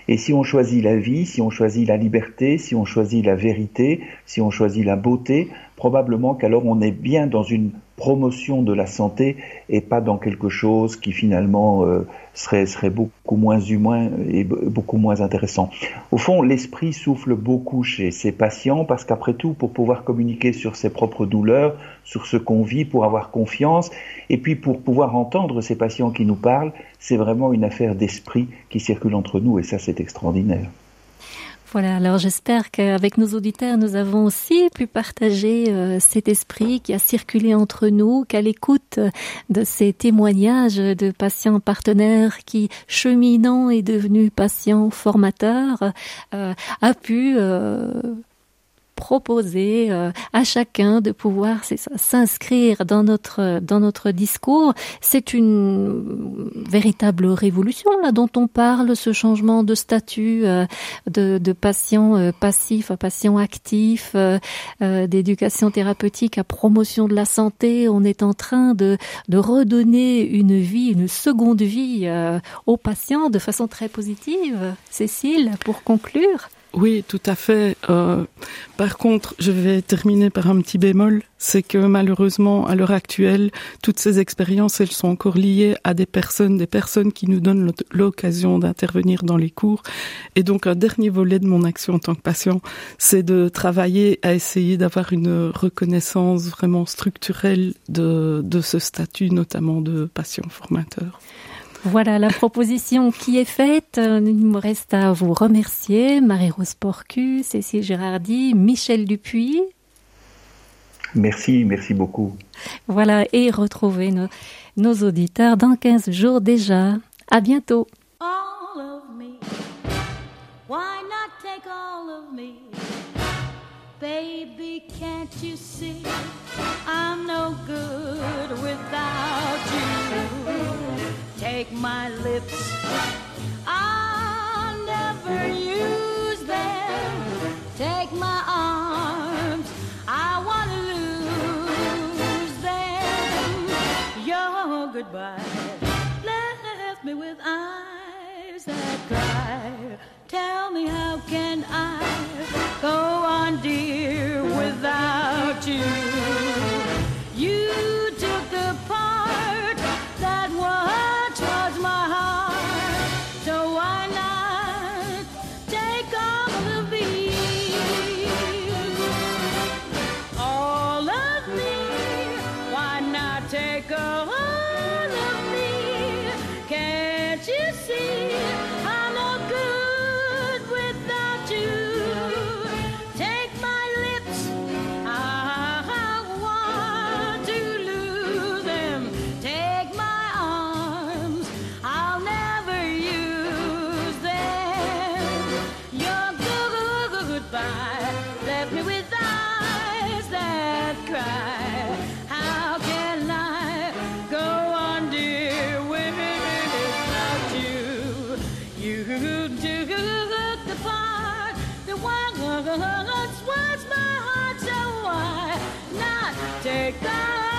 Et si on choisit la vie, si on choisit la liberté, si on choisit la vérité, si on choisit la beauté, probablement qu'alors on est bien dans une promotion de la santé et pas dans quelque chose qui finalement euh, serait, serait beaucoup moins humain et beaucoup moins intéressant. Au fond, l'esprit souffle beaucoup chez ces patients parce qu'après tout, pour pouvoir communiquer sur ses propres douleurs, sur ce qu'on vit, pour avoir confiance, et puis pour pouvoir entendre ces patients qui nous parlent, c'est vraiment une affaire d'esprit qui circule entre nous et ça c'est extraordinaire. Voilà, alors j'espère qu'avec nos auditeurs, nous avons aussi pu partager euh, cet esprit qui a circulé entre nous, qu'à l'écoute de ces témoignages de patients partenaires qui, cheminant et devenus patients formateurs, euh, a pu euh, proposer euh, à chacun de pouvoir s'inscrire dans notre dans notre discours. C'est une véritable révolution là dont on parle, ce changement de statut euh, de, de patient euh, passif à patient actif, d'éducation thérapeutique à promotion de la santé. On est en train de de redonner une vie, une seconde vie aux patients de façon très positive. Cécile, pour conclure. Oui, tout à fait. Euh, par contre, je vais terminer par un petit bémol, c'est que malheureusement, à l'heure actuelle, toutes ces expériences, elles sont encore liées à des personnes, des personnes qui nous donnent l'occasion d'intervenir dans les cours. Et donc, un dernier volet de mon action en tant que patient, c'est de travailler à essayer d'avoir une reconnaissance vraiment structurelle de, de ce statut, notamment de patient formateur. Voilà la proposition qui est faite. Il me reste à vous remercier, Marie-Rose Porcu, Cécile Gérardi, Michel Dupuis. Merci, merci beaucoup. Voilà, et retrouver nos, nos auditeurs dans 15 jours déjà. À bientôt. All of me. Why not take all of me? Baby, can't you see? I'm no good without you? Take my lips. I'll never use them. Take my arms. I want to lose them. Your goodbye left me with eyes that cry. Tell me how can I go on, dear, without? You You do look the part. The one once was my heart, so why not take that?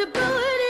the bullet